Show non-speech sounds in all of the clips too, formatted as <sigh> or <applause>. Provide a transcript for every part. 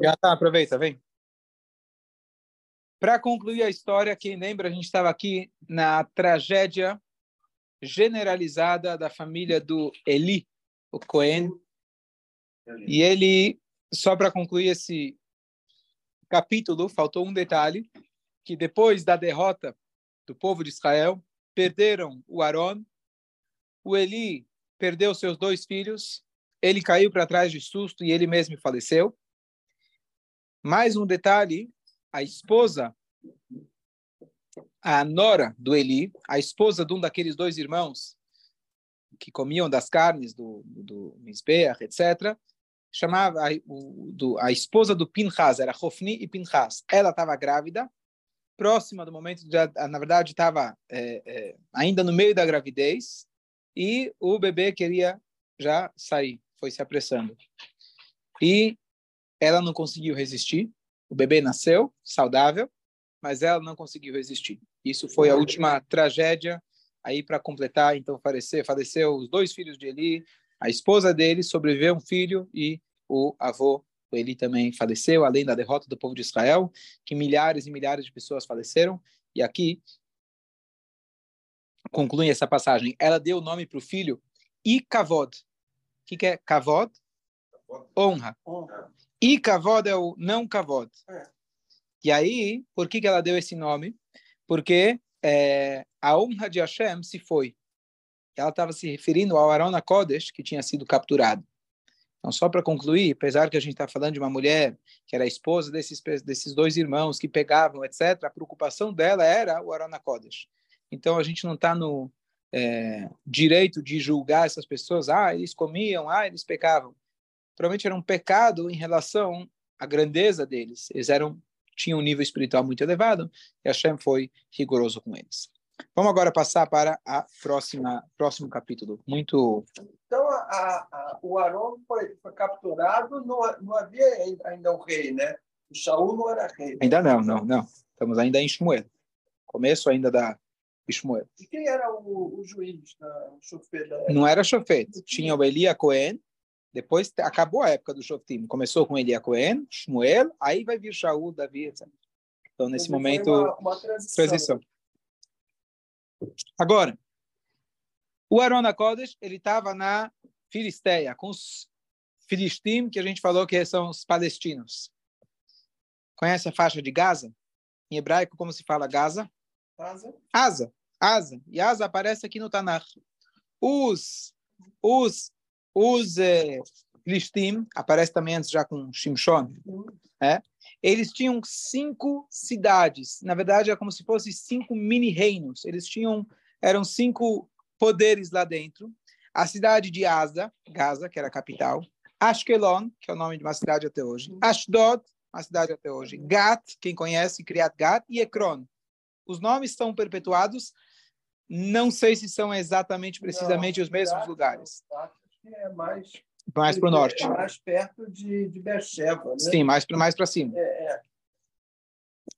Já tá, aproveita, vem. Para concluir a história, quem lembra, a gente estava aqui na tragédia generalizada da família do Eli, o Cohen. E ele, só para concluir esse capítulo, faltou um detalhe, que depois da derrota do povo de Israel, perderam o Aron, o Eli perdeu seus dois filhos, ele caiu para trás de susto e ele mesmo faleceu. Mais um detalhe, a esposa, a nora do Eli, a esposa de um daqueles dois irmãos que comiam das carnes do, do Mizbeach, etc., chamava a, o, do, a esposa do Pinchas, era Hofni e Pinchas. Ela estava grávida, próxima do momento, de, na verdade, estava é, é, ainda no meio da gravidez, e o bebê queria já sair, foi se apressando. E ela não conseguiu resistir. O bebê nasceu saudável, mas ela não conseguiu resistir. Isso foi a última tragédia aí para completar. Então faleceu, faleceu os dois filhos de Eli, a esposa dele sobreviveu um filho e o avô Eli também faleceu, além da derrota do povo de Israel, que milhares e milhares de pessoas faleceram. E aqui conclui essa passagem. Ela deu o nome para o filho Ikavod. O que, que é Kavod? Honra. E Kavod é o não Kavod. É. E aí, por que, que ela deu esse nome? Porque é, a honra de Hashem se foi. Ela estava se referindo ao Arona Kodesh, que tinha sido capturado. Então, só para concluir, apesar que a gente está falando de uma mulher que era esposa desses, desses dois irmãos que pegavam, etc., a preocupação dela era o Arona Kodesh. Então a gente não está no é, direito de julgar essas pessoas. Ah, eles comiam, ah, eles pecavam. Provavelmente era um pecado em relação à grandeza deles. Eles eram tinham um nível espiritual muito elevado e Hashem foi rigoroso com eles. Vamos agora passar para a próxima próximo capítulo. Muito. Então a, a, o Arão foi, foi, capturado, não, não havia ainda o rei, né? O Shaul não era rei. Ainda não, não, não. Estamos ainda em Shmuel. Começo ainda da E quem era o, o juiz, o chofer? Não era chofer. Tinha o Elia Cohen. Depois acabou a época do Shoftim. Começou com Elia Cohen, Shmuel, aí vai vir Shaul, Davi, etc. Então, nesse momento, uma, uma transição. transição. Agora, o Aaron Kodesh, ele estava na Filisteia, com os filistim, que a gente falou que são os palestinos. Conhece a faixa de Gaza? Em hebraico, como se fala Gaza? Asa. Asa. Asa. E asa aparece aqui no Tanakh. Os, os, os é, Listim, aparece também antes já com Shimshon, é? eles tinham cinco cidades. Na verdade, é como se fossem cinco mini-reinos. Eles tinham, eram cinco poderes lá dentro. A cidade de Asa, Gaza, que era a capital. Ashkelon, que é o nome de uma cidade até hoje. Ashdod, uma cidade até hoje. Gat, quem conhece, Kriat Gat. E Ekron, os nomes estão perpetuados. Não sei se são exatamente, precisamente, não, os mesmos lugares. É mais mais para o norte. É mais perto de, de né? Sim, mais para mais para cima. É, é.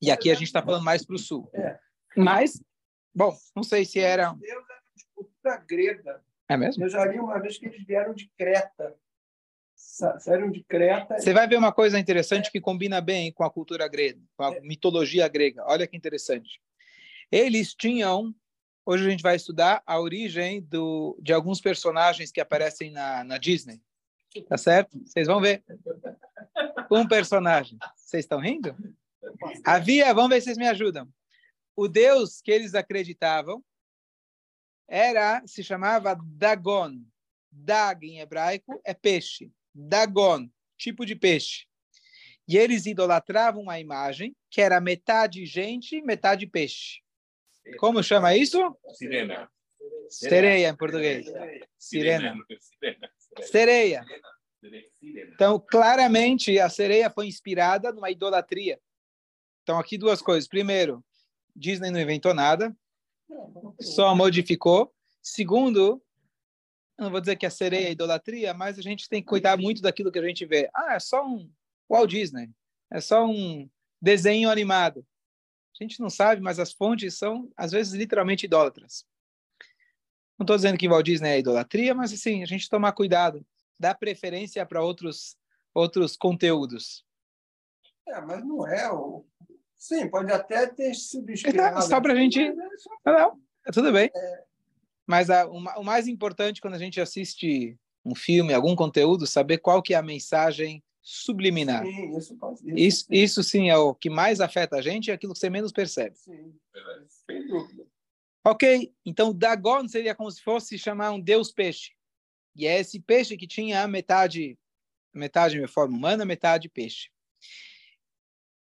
E aqui a gente está falando mais para o sul. É. Mas, bom, não sei se era. Deus era de cultura grega. É mesmo? Eu já li uma vez que eles vieram de Creta. Saíram de Creta. Você vai ver uma coisa interessante que combina bem com a cultura grega, com a é. mitologia grega. Olha que interessante. Eles tinham, hoje a gente vai estudar a origem do, de alguns personagens que aparecem na, na Disney. Tá certo? Vocês vão ver. Um personagem. Vocês estão rindo? Havia, vamos ver se vocês me ajudam. O Deus que eles acreditavam era, se chamava Dagon. Dag em hebraico é peixe. Dagon, tipo de peixe. E eles idolatravam uma imagem que era metade gente, metade peixe. Como chama isso? Sirena. Sereia em português. Sirena. Sereia. Então, claramente, a sereia foi inspirada numa idolatria. Então, aqui duas coisas. Primeiro, Disney não inventou nada, só modificou. Segundo, não vou dizer que a sereia é idolatria, mas a gente tem que cuidar muito daquilo que a gente vê. Ah, é só um Walt Disney. É só um desenho animado. A gente não sabe, mas as fontes são, às vezes, literalmente idólatras. Não estou dizendo que Walt Disney é idolatria, mas assim, a gente tomar cuidado, dar preferência para outros outros conteúdos. É, mas não é o. Sim, pode até ter sido inspirado. É, só para a gente. Não, é tudo bem. É. Mas a, o, mais importante quando a gente assiste um filme, algum conteúdo, saber qual que é a mensagem subliminar. Sim, isso, isso, isso, sim. isso sim é o que mais afeta a gente, é aquilo que você menos percebe. Sim, sem dúvida. Ok, então Dagon seria como se fosse chamar um deus peixe. E é esse peixe que tinha metade, metade de forma humana, metade peixe.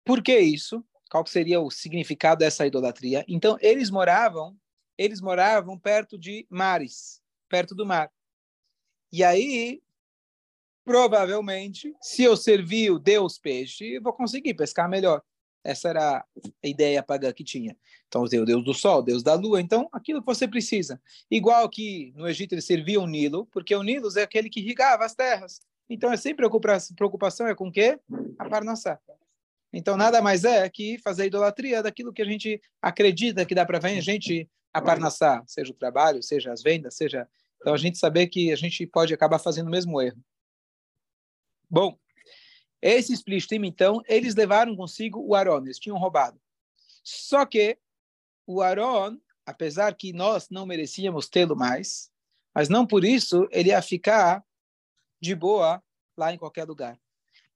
Por que isso? Qual seria o significado dessa idolatria? Então, eles moravam, eles moravam perto de mares, perto do mar. E aí, provavelmente, se eu servir o Deus peixe, eu vou conseguir pescar melhor. Essa era a ideia pagã que tinha. Então, o Deus do Sol, Deus da Lua. Então, aquilo que você precisa. Igual que no Egito eles serviam o Nilo, porque o Nilo é aquele que irrigava as terras. Então, é sempre preocupação é com o quê? A Parnassá. Então, nada mais é que fazer idolatria daquilo que a gente acredita que dá para a gente a Parnassá, seja o trabalho, seja as vendas, seja... Então, a gente saber que a gente pode acabar fazendo o mesmo erro. Bom, esses Plishtim, então, eles levaram consigo o Aron, eles tinham roubado. Só que o Aron, apesar que nós não merecíamos tê-lo mais, mas não por isso ele ia ficar de boa lá em qualquer lugar.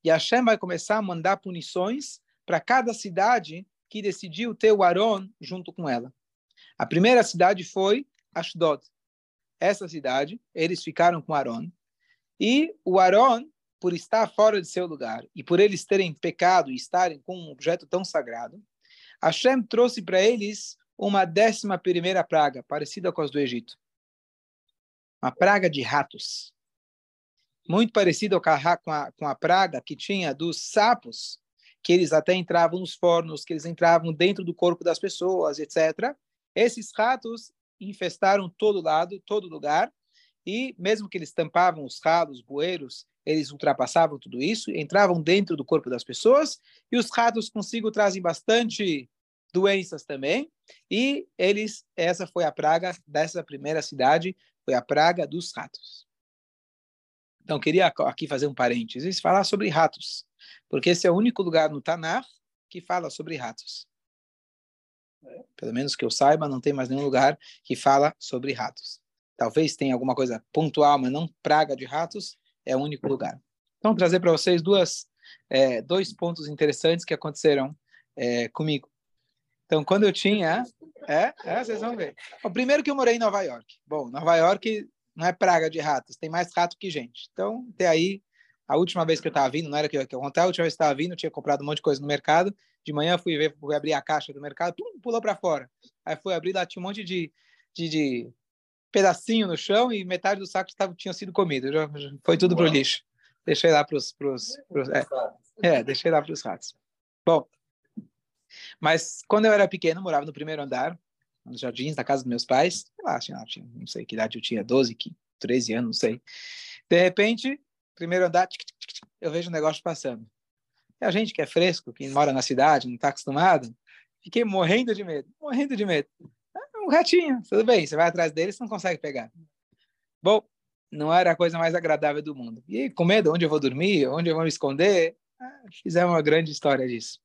E Hashem vai começar a mandar punições para cada cidade que decidiu ter o Aron junto com ela. A primeira cidade foi Ashdod. Essa cidade, eles ficaram com Aron. E o Aron por estar fora de seu lugar e por eles terem pecado e estarem com um objeto tão sagrado, Hashem trouxe para eles uma décima primeira praga, parecida com as do Egito. Uma praga de ratos. Muito parecida com a, com a praga que tinha dos sapos, que eles até entravam nos fornos, que eles entravam dentro do corpo das pessoas, etc. Esses ratos infestaram todo lado, todo lugar, e mesmo que eles tampavam os ralos, bueiros, eles ultrapassavam tudo isso, entravam dentro do corpo das pessoas, e os ratos consigo trazem bastante doenças também, e eles, essa foi a praga dessa primeira cidade, foi a praga dos ratos. Então, queria aqui fazer um parênteses, falar sobre ratos, porque esse é o único lugar no Tanar que fala sobre ratos. Pelo menos que eu saiba, não tem mais nenhum lugar que fala sobre ratos. Talvez tenha alguma coisa pontual, mas não praga de ratos, é o único lugar. Então, trazer para vocês duas, é, dois pontos interessantes que aconteceram é, comigo. Então, quando eu tinha... É, é, vocês vão ver. O primeiro que eu morei em Nova York. Bom, Nova York não é praga de ratos, tem mais rato que gente. Então, até aí, a última vez que eu estava vindo, não era que eu, que eu a última vez que eu estava vindo, eu tinha comprado um monte de coisa no mercado. De manhã fui ver, fui abrir a caixa do mercado, pum, pulou para fora. Aí fui abrir lá, tinha um monte de, de, de pedacinho no chão e metade do saco estava, tinha sido comido. Já, já foi tudo para o lixo. Deixei lá para os. É, é, deixei lá para os ratos. Bom, mas quando eu era pequeno, morava no primeiro andar, nos jardins da casa dos meus pais. Sei lá, tinha, tinha, não sei que idade eu tinha, 12, 13 anos, não sei. De repente, primeiro andar, eu vejo um negócio passando. E a gente que é fresco, que mora na cidade, não está acostumado, fiquei morrendo de medo, morrendo de medo um ratinho, tudo bem, você vai atrás dele, você não consegue pegar. Bom, não era a coisa mais agradável do mundo. E com medo, onde eu vou dormir, onde eu vou me esconder, ah, fizemos uma grande história disso.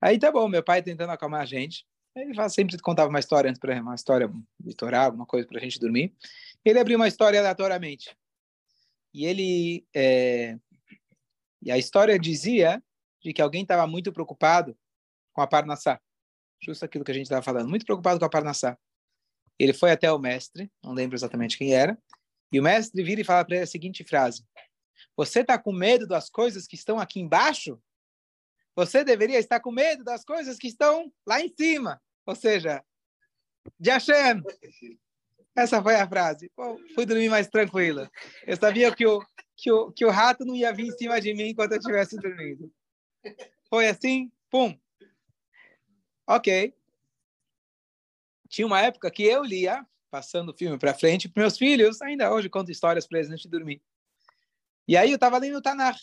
Aí tá bom, meu pai tentando acalmar a gente, ele sempre contava uma história antes para uma história litoral, alguma coisa para a gente dormir. Ele abriu uma história aleatoriamente. E ele é... e a história dizia de que alguém estava muito preocupado com a Parnassá. Justo aquilo que a gente estava falando, muito preocupado com a Parnassá. Ele foi até o mestre, não lembro exatamente quem era, e o mestre vira e fala para ele a seguinte frase: Você está com medo das coisas que estão aqui embaixo? Você deveria estar com medo das coisas que estão lá em cima. Ou seja, de Hashem. Essa foi a frase. Bom, fui dormir mais tranquila. Eu sabia que o, que, o, que o rato não ia vir em cima de mim enquanto eu estivesse dormindo. Foi assim, pum. Ok. Tinha uma época que eu lia, passando o filme para frente, para meus filhos, ainda hoje conto histórias para eles antes de dormir. E aí eu estava lendo o Tanar,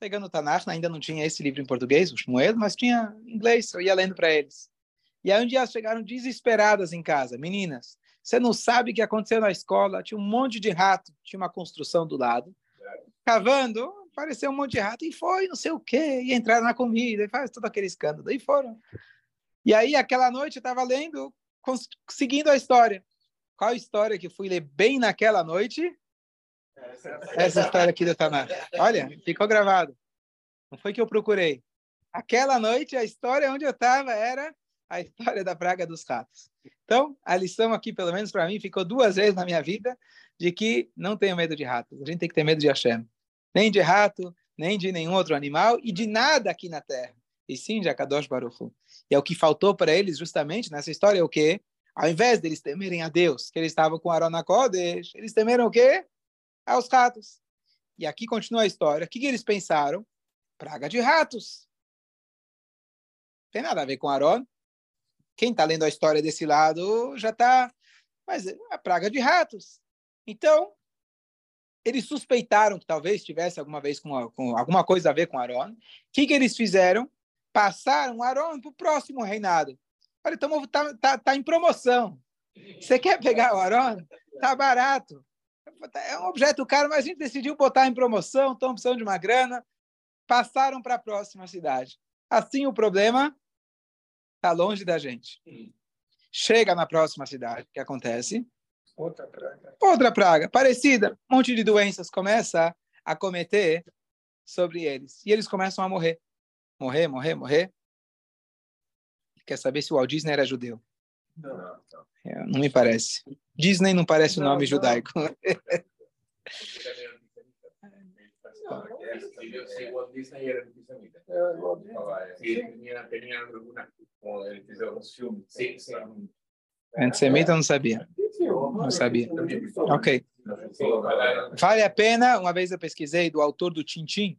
pegando o Tanar, ainda não tinha esse livro em português, o Shmuel, mas tinha em inglês, eu ia lendo para eles. E aí um dia elas chegaram desesperadas em casa, meninas, você não sabe o que aconteceu na escola, tinha um monte de rato, tinha uma construção do lado, cavando, apareceu um monte de rato, e foi, não sei o quê, e entraram na comida, e faz todo aquele escândalo, e foram. E aí, aquela noite, eu estava lendo, seguindo a história. Qual história que fui ler bem naquela noite? Essa história aqui do <laughs> Tanar. Olha, ficou gravado. Não foi que eu procurei. Aquela noite, a história onde eu estava era a história da praga dos ratos. Então, a lição aqui, pelo menos para mim, ficou duas vezes na minha vida de que não tenho medo de ratos. A gente tem que ter medo de Hashem. Nem de rato, nem de nenhum outro animal e de nada aqui na Terra. E sim de Akadosh Baruch E é o que faltou para eles justamente nessa história é o quê? Ao invés deles temerem a Deus, que eles estavam com Arona Kodesh, eles temeram o quê? Aos ratos. E aqui continua a história. O que, que eles pensaram? Praga de ratos. Não tem nada a ver com Aaron. Quem está lendo a história desse lado já está. Mas é a praga de ratos. Então, eles suspeitaram que talvez tivesse alguma vez com, com alguma coisa a ver com Aaron. O que, que eles fizeram? Passaram Aaron para o próximo reinado. Olha, está tá, tá em promoção. Você quer pegar o Aaron? Tá barato. É um objeto caro, mas a gente decidiu botar em promoção, estão precisando de uma grana. Passaram para a próxima cidade. Assim, o problema está longe da gente. Chega na próxima cidade, o que acontece? Outra praga. Outra praga, parecida. Um monte de doenças começa a cometer sobre eles. E eles começam a morrer. Morrer, morrer, morrer. Quer saber se o Walt Disney era judeu? Não, não. É, não me parece. Disney não parece o um nome não. judaico. <laughs> Antissemita eu não sabia. Não sabia. Ok. Vale a pena, uma vez eu pesquisei do autor do Tintim,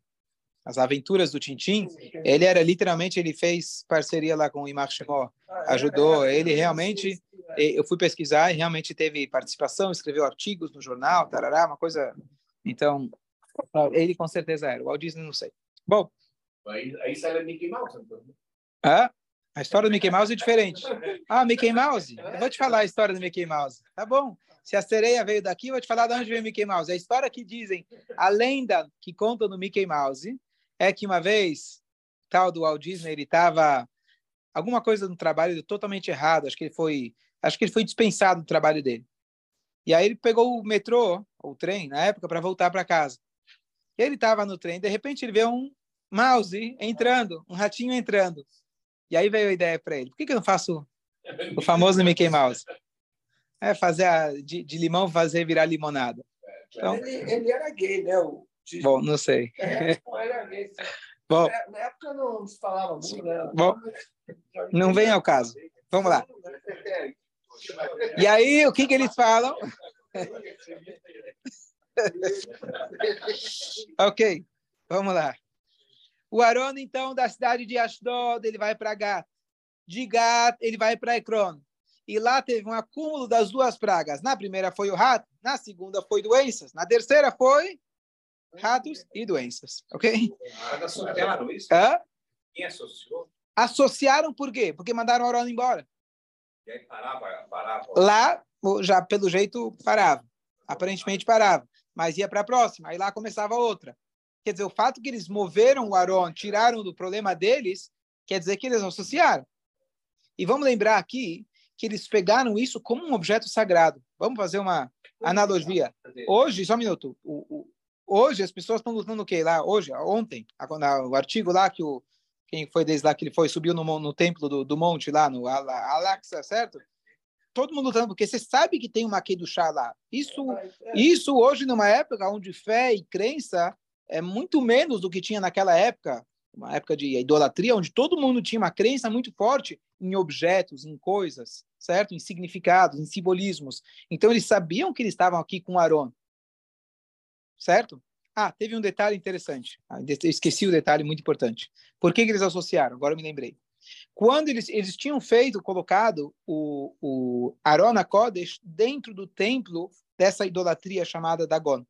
as aventuras do Tintim, ele era literalmente, ele fez parceria lá com o Imar ajudou, ele realmente, eu fui pesquisar e realmente teve participação, escreveu artigos no jornal, tarará, uma coisa, então, ele com certeza era, o Walt Disney não sei. Bom. Aí, sai o Mickey Mouse, então. Ah, a história do Mickey Mouse é diferente. Ah, Mickey Mouse? Eu vou te falar a história do Mickey Mouse. Tá bom. Se a sereia veio daqui, eu vou te falar de onde veio o Mickey Mouse. A história que dizem, a lenda que contam no Mickey Mouse, é que uma vez, tal do Walt Disney, ele estava alguma coisa no trabalho totalmente errado. Acho que ele foi, acho que ele foi dispensado do trabalho dele. E aí ele pegou o metrô, ou o trem, na época, para voltar para casa. Ele estava no trem, de repente ele vê um mouse entrando, um ratinho entrando. E aí veio a ideia para ele: por que, que eu não faço o famoso Mickey Mouse? É fazer a, de, de limão fazer virar limonada. Então, ele, ele era gay, né? O, de... Bom, não sei. É, <laughs> não era. Bom, na época não se falava muito, né? Bom, não vem ao caso. Vamos lá. E aí, o que, que eles falam? <laughs> ok, vamos lá. O Aaron, então, da cidade de Ashdod, ele vai para Gat. De Gat, ele vai para Ekron. E lá teve um acúmulo das duas pragas. Na primeira foi o rato, na segunda foi doenças, na terceira foi ratos e doenças. Ok? Associaram isso? Hã? Quem associou? Associaram por quê? Porque mandaram o Aaron embora. E aí parava, parava. Lá, já pelo jeito, parava. Aparentemente parava mas ia para a próxima, aí lá começava outra. Quer dizer, o fato que eles moveram o Aron, tiraram do problema deles, quer dizer que eles associaram. E vamos lembrar aqui que eles pegaram isso como um objeto sagrado. Vamos fazer uma analogia. Hoje, só um minuto. O, o, hoje as pessoas estão lutando o quê lá? Hoje, ontem, o artigo lá que o quem foi desde lá que ele foi subiu no, no templo do, do monte lá no Alaxa, certo? todo mundo lutando, porque você sabe que tem uma do chá lá. Isso, isso hoje, numa época onde fé e crença é muito menos do que tinha naquela época, uma época de idolatria, onde todo mundo tinha uma crença muito forte em objetos, em coisas, certo? Em significados, em simbolismos. Então, eles sabiam que eles estavam aqui com Aaron, certo? Ah, teve um detalhe interessante. Ah, esqueci o detalhe muito importante. Por que, que eles associaram? Agora eu me lembrei. Quando eles, eles tinham feito, colocado o, o Arona Kodesh dentro do templo dessa idolatria chamada Dagon.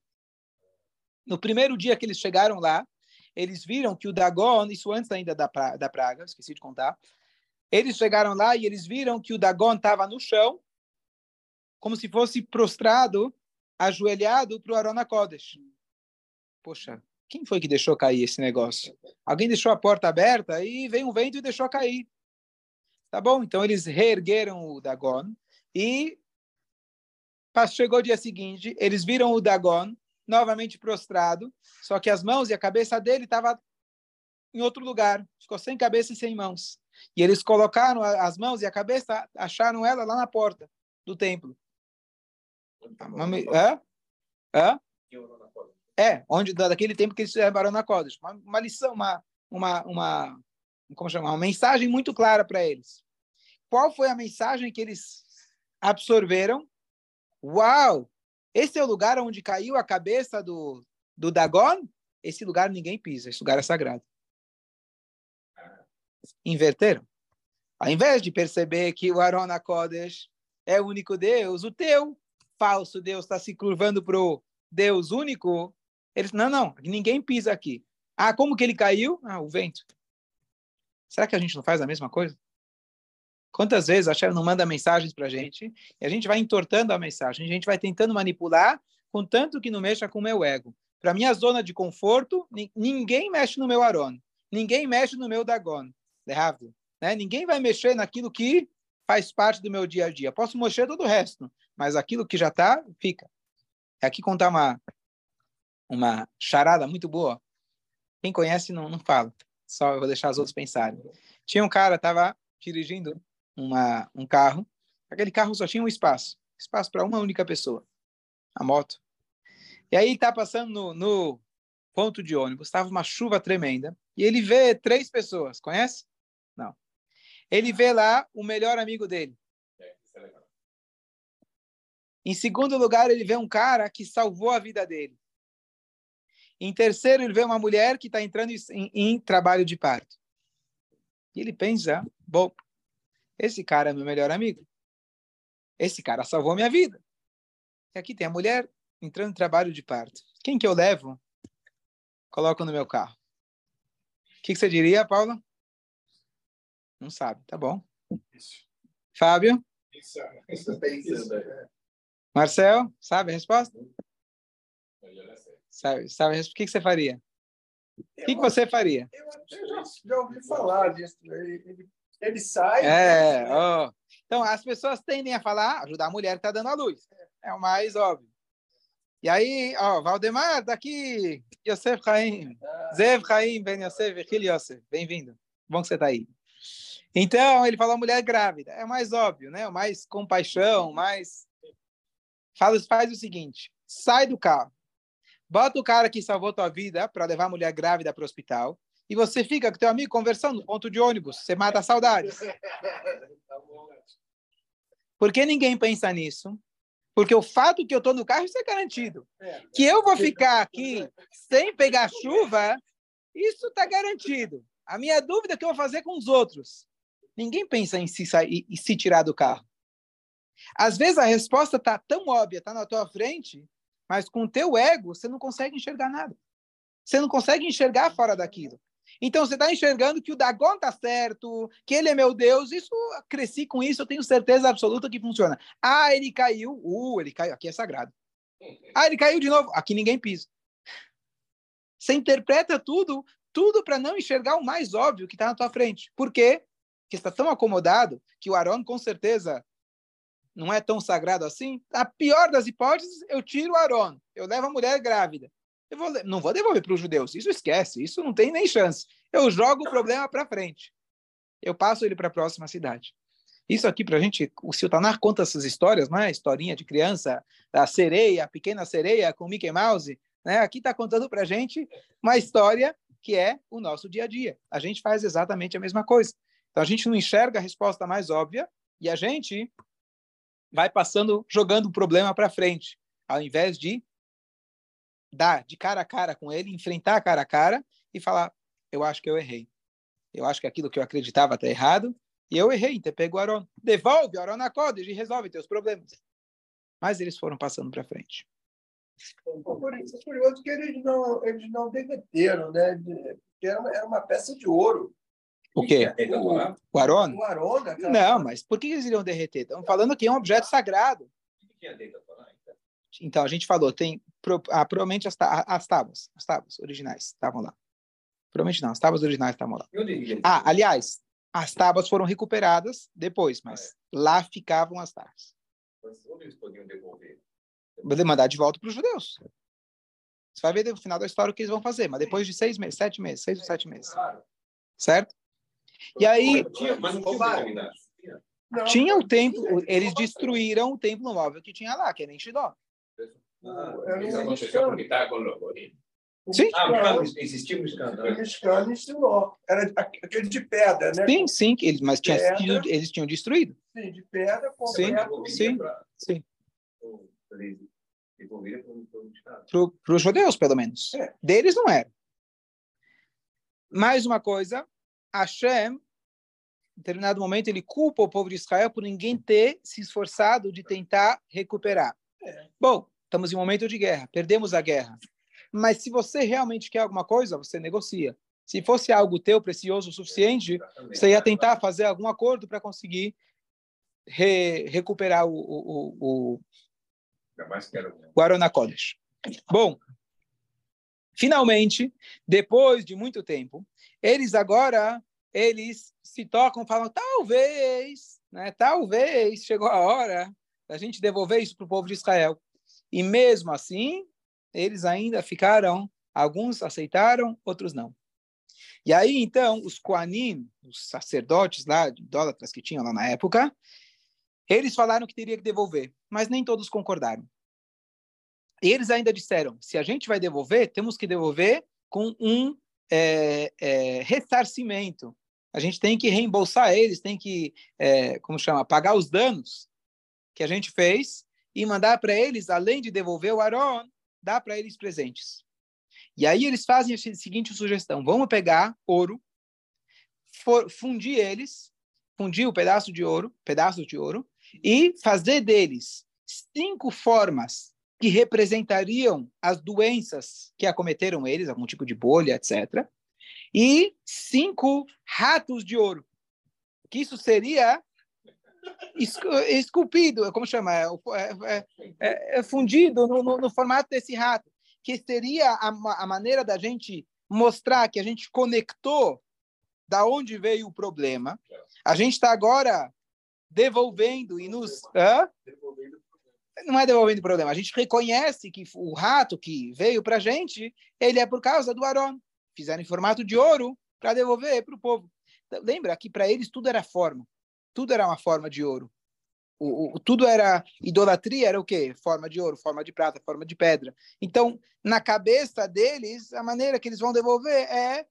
No primeiro dia que eles chegaram lá, eles viram que o Dagon, isso antes ainda da, pra, da praga, esqueci de contar, eles chegaram lá e eles viram que o Dagon estava no chão, como se fosse prostrado, ajoelhado para o Arona Kodesh. Poxa, quem foi que deixou cair esse negócio? Alguém deixou a porta aberta e veio um vento e deixou cair. Tá bom? Então eles reergueram o Dagon e chegou o dia seguinte, eles viram o Dagon novamente prostrado, só que as mãos e a cabeça dele estavam em outro lugar, ficou sem cabeça e sem mãos. E eles colocaram as mãos e a cabeça, acharam ela lá na porta do templo. É? É? É, onde daquele tempo que eles fizeram na Kodesh. Uma, uma lição, uma, uma, uma, como chama? uma mensagem muito clara para eles. Qual foi a mensagem que eles absorveram? Uau! Esse é o lugar onde caiu a cabeça do, do Dagon? Esse lugar ninguém pisa, esse lugar é sagrado. Inverteram. Ao invés de perceber que o Aaron Kodesh é o único Deus, o teu falso Deus está se curvando para o Deus único, eles, não, não, ninguém pisa aqui. Ah, como que ele caiu? Ah, o vento. Será que a gente não faz a mesma coisa? Quantas vezes a Shem não manda mensagens para a gente e a gente vai entortando a mensagem, a gente vai tentando manipular, contanto que não mexa com o meu ego. Para minha zona de conforto, ninguém mexe no meu Aron, ninguém mexe no meu Dagon. Né? Ninguém vai mexer naquilo que faz parte do meu dia a dia. Posso mexer todo o resto, mas aquilo que já está, fica. Aqui contar uma, uma charada muito boa. Quem conhece não, não fala. Só eu vou deixar os outros pensarem. Tinha um cara, estava dirigindo uma, um carro. Aquele carro só tinha um espaço. Espaço para uma única pessoa. A moto. E aí está passando no, no ponto de ônibus. Estava uma chuva tremenda. E ele vê três pessoas. Conhece? Não. Ele vê lá o melhor amigo dele. Em segundo lugar, ele vê um cara que salvou a vida dele. Em terceiro, ele vê uma mulher que está entrando em, em, trabalho de parto. E ele pensa, bom, esse cara é meu melhor amigo. Esse cara salvou minha vida. E aqui tem a mulher entrando em trabalho de parto. Quem que eu levo? Coloco no meu carro. O que, que você diria, Paula? Não sabe, tá bom. Fábio? Marcel, sabe a resposta? Sabe, sabe o que, que você faria? O que, que você faria? Eu, eu já, já, ouvi falar disso. Ele, ele sai. É, oh. Então, as pessoas tendem a falar, ah, ajudar a mulher que está dando a luz. É o mais óbvio. E aí, ó, Valdemar, daqui, Yosef Chaim. Zev Chaim, Ben Yosef, Echil Yosef. Bem-vindo. Bom que você está aí. Então, ele falou mulher grávida. É o mais óbvio, né? O mais compaixão, mais... Faz, faz o seguinte, sai do carro. Bota o cara que salvou tua vida para levar a mulher grávida para o hospital e você fica com teu amigo conversando no ponto de ônibus. Você mata a saudade. <laughs> Por que ninguém pensa nisso? Porque o fato que eu estou no carro, isso é garantido. Que eu vou ficar aqui sem pegar chuva, isso está garantido. A minha dúvida é o que eu vou fazer com os outros. Ninguém pensa em se, sair, e se tirar do carro. Às vezes a resposta está tão óbvia, está na tua frente, mas com o teu ego você não consegue enxergar nada. Você não consegue enxergar fora daquilo. Então você está enxergando que o Dagon está certo, que ele é meu Deus. Isso cresci com isso, eu tenho certeza absoluta que funciona. Ah, ele caiu. Uh, ele caiu. Aqui é sagrado. Ah, ele caiu de novo. Aqui ninguém pisa. Você interpreta tudo, tudo para não enxergar o mais óbvio que está na tua frente. Por quê? Porque está tão acomodado que o Arão, com certeza, não é tão sagrado assim. A pior das hipóteses, eu tiro o Arão. Eu levo a mulher grávida. Eu vou, não vou devolver para os judeus. Isso esquece. Isso não tem nem chance. Eu jogo o problema para frente. Eu passo ele para a próxima cidade. Isso aqui para a gente, o Siltanar conta essas histórias, é? Historinha de criança, a sereia, a pequena sereia com Mickey Mouse. Né? Aqui está contando para a gente uma história que é o nosso dia a dia. A gente faz exatamente a mesma coisa. Então a gente não enxerga a resposta mais óbvia e a gente vai passando, jogando o problema para frente, ao invés de dar de cara a cara com ele, enfrentar cara a cara e falar: eu acho que eu errei. Eu acho que aquilo que eu acreditava está errado e eu errei ter pego o Aron. Devolve o na Kodesh e resolve teus problemas. Mas eles foram passando para frente. É curioso que eles não, eles não né? Porque era uma, era uma peça de ouro. O quê? O, o Aron? O Aron não, mas por que eles iriam derreter? Estamos falando que é um objeto sagrado. O que é então, a gente falou, tem ah, provavelmente as, as tábuas, as tábuas originais estavam lá. Provavelmente não, as tábuas originais estavam lá. Ah, aliás, as tábuas foram recuperadas depois, mas ah, é. lá ficavam as tábuas. Mas onde eles podiam devolver? Mandar de volta para os judeus. Você vai ver no final da história o que eles vão fazer, mas depois de seis meses, sete meses, seis ou sete meses. Certo? E aí. Mas não tinha tinha o templo, eles destruíram o templo móvel que tinha lá, que era em Shidó. Ah, está com Sim. Ah, existia um escândalo. Um ensinou. Era aquele de pedra, né? Sim, sim, eles, mas tinha eles tinham destruído. Sim, de pedra, completo. Sim, sim. sim. Para os judeus, pelo menos. É. Deles não era. Mais uma coisa, Hashem, em determinado momento, ele culpa o povo de Israel por ninguém ter se esforçado de tentar recuperar. É. Bom, estamos em um momento de guerra, perdemos a guerra. Mas se você realmente quer alguma coisa, você negocia. Se fosse algo teu precioso o suficiente, você ia tentar fazer algum acordo para conseguir re recuperar o, o, o, o Arona Kodesh. Bom, finalmente, depois de muito tempo, eles agora eles se tocam, falam talvez, né? Talvez chegou a hora da gente devolver isso para o povo de Israel. E mesmo assim, eles ainda ficaram, alguns aceitaram, outros não. E aí, então, os Koanim, os sacerdotes lá, idólatras que tinham lá na época, eles falaram que teria que devolver, mas nem todos concordaram. E eles ainda disseram: se a gente vai devolver, temos que devolver com um é, é, ressarcimento. A gente tem que reembolsar eles, tem que, é, como chama, pagar os danos que a gente fez e mandar para eles, além de devolver o Aaron, dar para eles presentes. E aí eles fazem a seguinte sugestão: vamos pegar ouro, for, fundir eles, fundir o pedaço de ouro, pedaço de ouro, e fazer deles cinco formas que representariam as doenças que acometeram eles, algum tipo de bolha, etc. E cinco ratos de ouro. Que isso seria esculpido, como chama? É, é, é, é fundido no, no, no, formato desse rato, que seria a, a, maneira da gente mostrar que a gente conectou da onde veio o problema. A gente está agora devolvendo e nos. Hã? Não é devolvendo o problema. A gente reconhece que o rato que veio para a gente, ele é por causa do Aron. Fizeram em formato de ouro para devolver para o povo. Então, lembra que para eles tudo era forma. Tudo era uma forma de ouro. O, o, tudo era idolatria, era o quê? Forma de ouro, forma de prata, forma de pedra. Então, na cabeça deles, a maneira que eles vão devolver é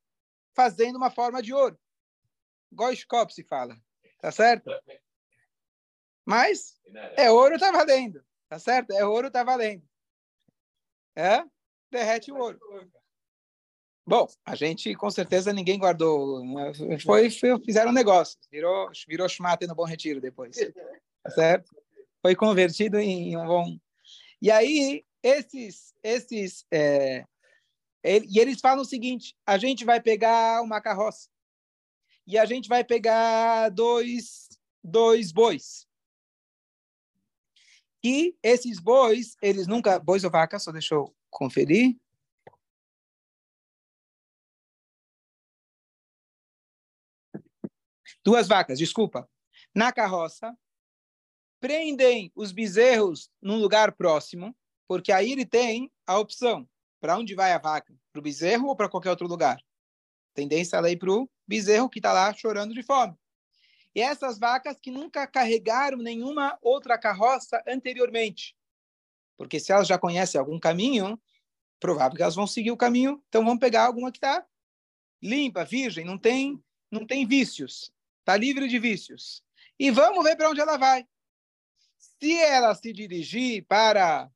fazendo uma forma de ouro. Goiskop se fala, tá certo? Mas é ouro, tá valendo, tá certo? É ouro, tá valendo. É? Derrete o ouro. Bom, a gente com certeza ninguém guardou. Né? Foi, foi fizeram um negócio, virou, virou Schmatter no Bom Retiro depois. Tá certo? Foi convertido em um bom. E aí, esses. esses é... e eles falam o seguinte: a gente vai pegar uma carroça e a gente vai pegar dois, dois bois. E esses bois, eles nunca. Bois ou vaca, só deixa eu conferir. duas vacas, desculpa, na carroça, prendem os bezerros num lugar próximo, porque aí ele tem a opção para onde vai a vaca, para o bezerro ou para qualquer outro lugar. Tendência a ir para o bezerro que está lá chorando de fome. E essas vacas que nunca carregaram nenhuma outra carroça anteriormente, porque se elas já conhecem algum caminho, provável que elas vão seguir o caminho, então vão pegar alguma que está limpa, virgem, não tem, não tem vícios. Está livre de vícios. E vamos ver para onde ela vai. Se ela se dirigir para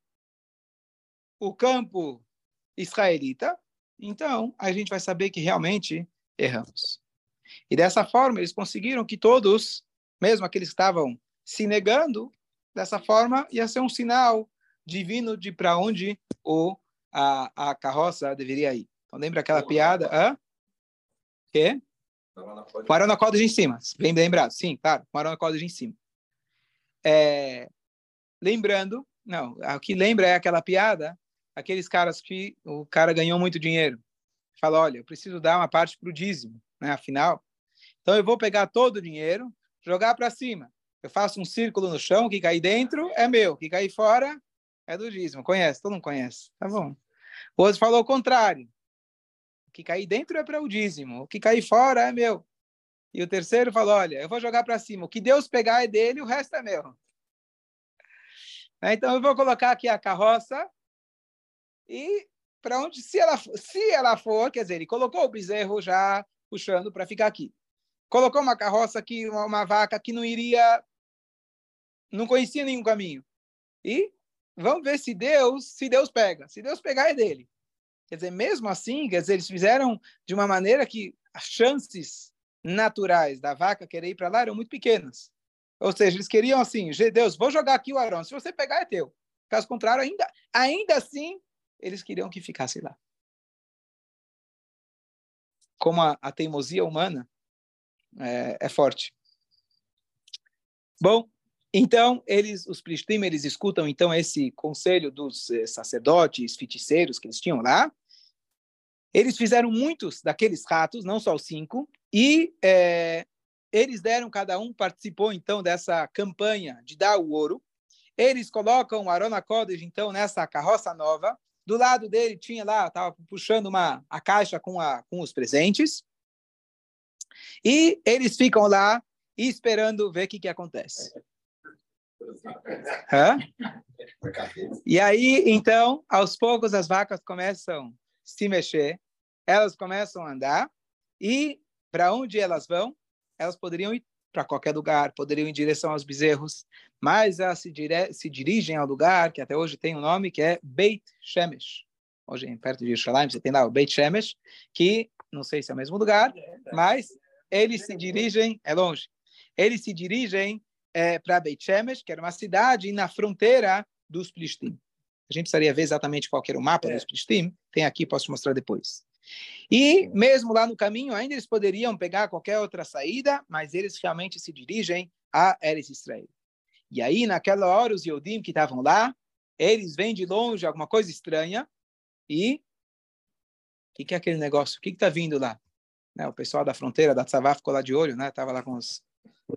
o campo israelita, então a gente vai saber que realmente erramos. E dessa forma eles conseguiram que todos, mesmo aqueles que estavam se negando, dessa forma ia ser um sinal divino de para onde o a, a carroça deveria ir. Então lembra aquela piada? Hã? Quê? Com arão na corda de em cima. Bem lembrado. Sim, claro. Com arão na corda de em cima. É, lembrando, não, o que lembra é aquela piada aqueles caras que o cara ganhou muito dinheiro. Fala, olha, eu preciso dar uma parte para o dízimo, né? Afinal, então eu vou pegar todo o dinheiro, jogar para cima. Eu faço um círculo no chão, o que cair dentro é meu, o que cair fora é do dízimo. Conhece? Todo mundo conhece. Tá bom. O outro falou o contrário. O que cair dentro é para o dízimo, o que cair fora é meu. E o terceiro falou: olha, eu vou jogar para cima. O que Deus pegar é dele, o resto é meu. Então eu vou colocar aqui a carroça e para onde, se ela, se ela for, quer dizer, ele colocou o bezerro já puxando para ficar aqui. Colocou uma carroça aqui, uma, uma vaca que não iria, não conhecia nenhum caminho. E vamos ver se Deus, se Deus pega. Se Deus pegar é dele. Quer dizer, mesmo assim, quer dizer, eles fizeram de uma maneira que as chances naturais da vaca querer ir para lá eram muito pequenas. Ou seja, eles queriam assim, Deus, vou jogar aqui o Arão, se você pegar é teu. Caso contrário, ainda, ainda assim, eles queriam que ficasse lá. Como a, a teimosia humana é, é, forte. Bom, então eles, os Plishtim, eles escutam então esse conselho dos eh, sacerdotes, feiticeiros que eles tinham lá. Eles fizeram muitos daqueles ratos, não só os cinco, e é, eles deram, cada um participou então dessa campanha de dar o ouro. Eles colocam Arona Kodesh, então, nessa carroça nova. Do lado dele tinha lá, estava puxando uma, a caixa com, a, com os presentes. E eles ficam lá esperando ver o que, que acontece. Hã? E aí, então, aos poucos as vacas começam a se mexer, elas começam a andar, e para onde elas vão? Elas poderiam ir para qualquer lugar, poderiam ir em direção aos bezerros, mas elas se, dire... se dirigem ao lugar que até hoje tem um nome, que é Beit Shemesh. Hoje, perto de Jerusalém, você tem lá o Beit Shemesh, que não sei se é o mesmo lugar, mas eles se dirigem, é longe, eles se dirigem é, para Beit Shemesh, que era uma cidade na fronteira dos Plishtim. A gente precisaria ver exatamente qual era o mapa é. dos Plishtim, tem aqui, posso mostrar depois. E mesmo lá no caminho, ainda eles poderiam pegar qualquer outra saída, mas eles realmente se dirigem a Eres Israel. E aí, naquela hora, os Yodim que estavam lá, eles vêm de longe alguma coisa estranha e o que, que, é aquele negócio? O que está vindo lá? Né, o pessoal da fronteira, da Tzavá, ficou lá de olho, né? Estava lá com, os,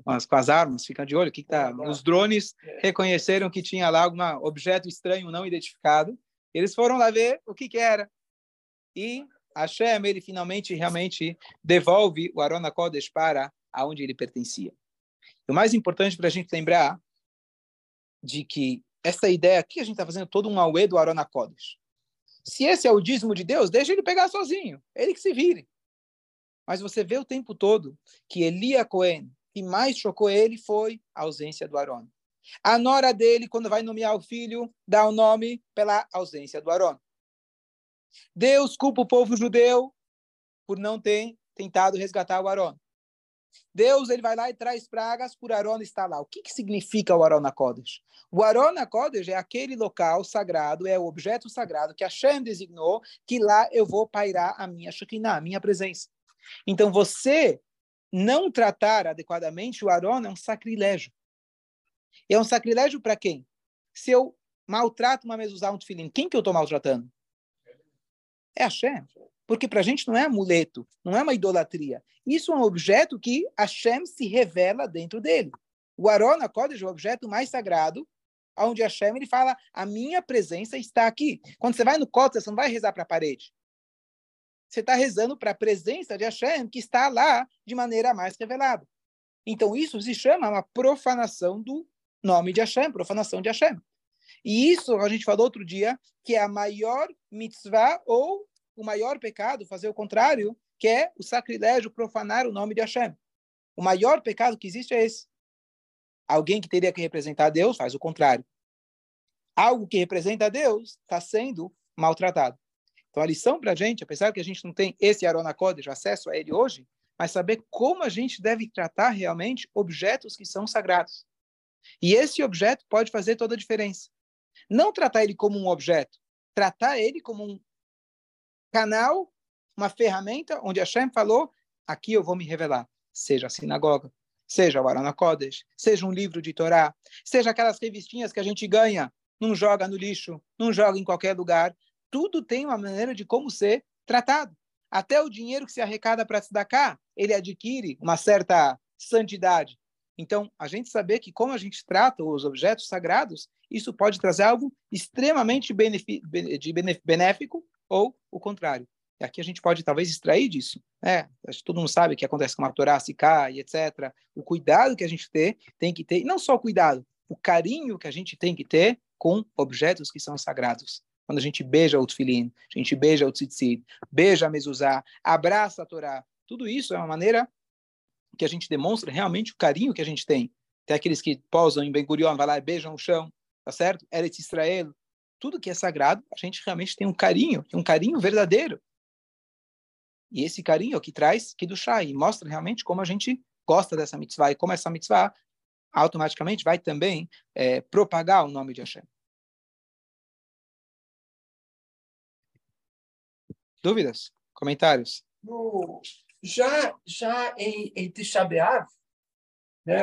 com, as, com as armas, fica de olho. Que, que tá? Os drones reconheceram que tinha lá algum objeto estranho não identificado. Eles foram lá ver o que, que era. E Hashem, ele finalmente, realmente devolve o Arona Kodesh para aonde ele pertencia. O mais importante para a gente lembrar de que essa ideia aqui, a gente está fazendo todo um auê do Arona Kodesh. Se esse é o dízimo de Deus, deixa ele pegar sozinho, ele que se vire. Mas você vê o tempo todo que Elia Cohen, que mais chocou ele foi a ausência do Arona. A nora dele, quando vai nomear o filho, dá o nome pela ausência do Arona. Deus culpa o povo judeu por não ter tentado resgatar o Arão. Deus ele vai lá e traz pragas por Arão estar lá. O que, que significa o Arão na Kodesh? O Arão na Kodesh é aquele local sagrado, é o objeto sagrado que Hashem designou, que lá eu vou pairar a minha Shekinah, a minha presença. Então, você não tratar adequadamente o Arão é um sacrilégio. É um sacrilégio para quem? Se eu maltrato uma mezuzá, um tefilim, quem que eu estou maltratando? É Hashem. Porque para a gente não é amuleto, não é uma idolatria. Isso é um objeto que Hashem se revela dentro dele. O Arona Kodesh é o objeto mais sagrado, onde Hashem ele fala: a minha presença está aqui. Quando você vai no Kodesh, você não vai rezar para a parede. Você está rezando para a presença de Hashem, que está lá de maneira mais revelada. Então, isso se chama uma profanação do nome de Hashem, profanação de Hashem. E isso a gente falou outro dia, que é a maior mitzvah ou o maior pecado, fazer o contrário, que é o sacrilégio, profanar o nome de Hashem. O maior pecado que existe é esse. Alguém que teria que representar Deus faz o contrário. Algo que representa Deus está sendo maltratado. Então, a lição para a gente, apesar que a gente não tem esse Arona Kodesh, acesso a ele hoje, mas saber como a gente deve tratar realmente objetos que são sagrados. E esse objeto pode fazer toda a diferença. Não tratar ele como um objeto, tratar ele como um canal, uma ferramenta onde Hashem falou: aqui eu vou me revelar. Seja a sinagoga, seja o Arana Kodesh, seja um livro de Torá, seja aquelas revistinhas que a gente ganha, não joga no lixo, não joga em qualquer lugar, tudo tem uma maneira de como ser tratado. Até o dinheiro que se arrecada para se cá, ele adquire uma certa santidade. Então, a gente saber que como a gente trata os objetos sagrados, isso pode trazer algo extremamente de benéfico ou o contrário. E aqui a gente pode talvez extrair disso. Né? Acho que todo mundo sabe o que acontece com a Torá, se cai, etc. O cuidado que a gente tem, tem que ter, e não só o cuidado, o carinho que a gente tem que ter com objetos que são sagrados. Quando a gente beija o tefilin, a gente beija o tzitzit, beija a mezuzá, abraça a Torá, tudo isso é uma maneira que a gente demonstra realmente o carinho que a gente tem. Tem aqueles que pousam em Ben Gurion, vai lá e beijam o chão, tá certo? Eretz Israel, tudo que é sagrado, a gente realmente tem um carinho, um carinho verdadeiro. E esse carinho é o que traz Kiddushá e mostra realmente como a gente gosta dessa mitzvah e como essa mitzvah automaticamente vai também é, propagar o nome de Hashem. Dúvidas? Comentários? No, já já em, em Tisha